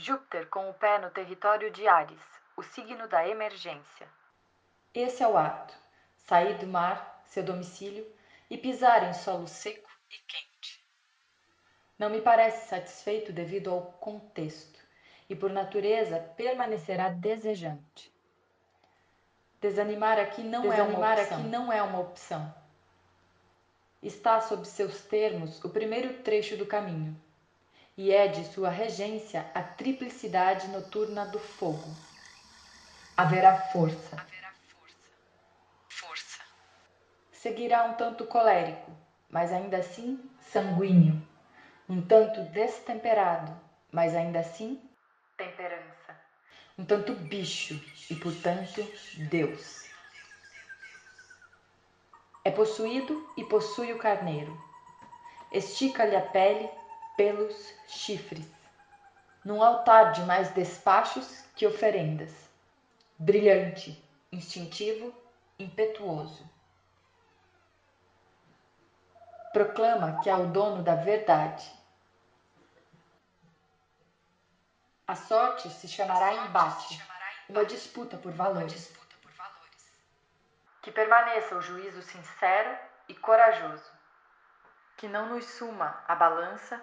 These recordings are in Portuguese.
Júpiter com o pé no território de Ares, o signo da emergência. Esse é o ato: sair do mar, seu domicílio, e pisar em solo seco e quente. Não me parece satisfeito devido ao contexto, e por natureza permanecerá desejante. Desanimar aqui não, Desanimar é, uma aqui não é uma opção. Está sob seus termos o primeiro trecho do caminho e é de sua regência a triplicidade noturna do fogo. Haverá força. Haverá força. Força. Seguirá um tanto colérico, mas ainda assim sanguíneo. Um tanto destemperado, mas ainda assim temperança. Um tanto bicho e, portanto, Deus. É possuído e possui o carneiro. Estica-lhe a pele pelos chifres, num altar de mais despachos que oferendas, brilhante, instintivo, impetuoso. Proclama que é o dono da verdade. A sorte se chamará embate, uma disputa por valores. Que permaneça o juízo sincero e corajoso, que não nos suma a balança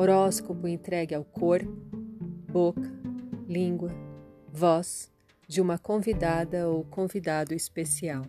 Horóscopo entregue ao corpo, boca, língua, voz de uma convidada ou convidado especial.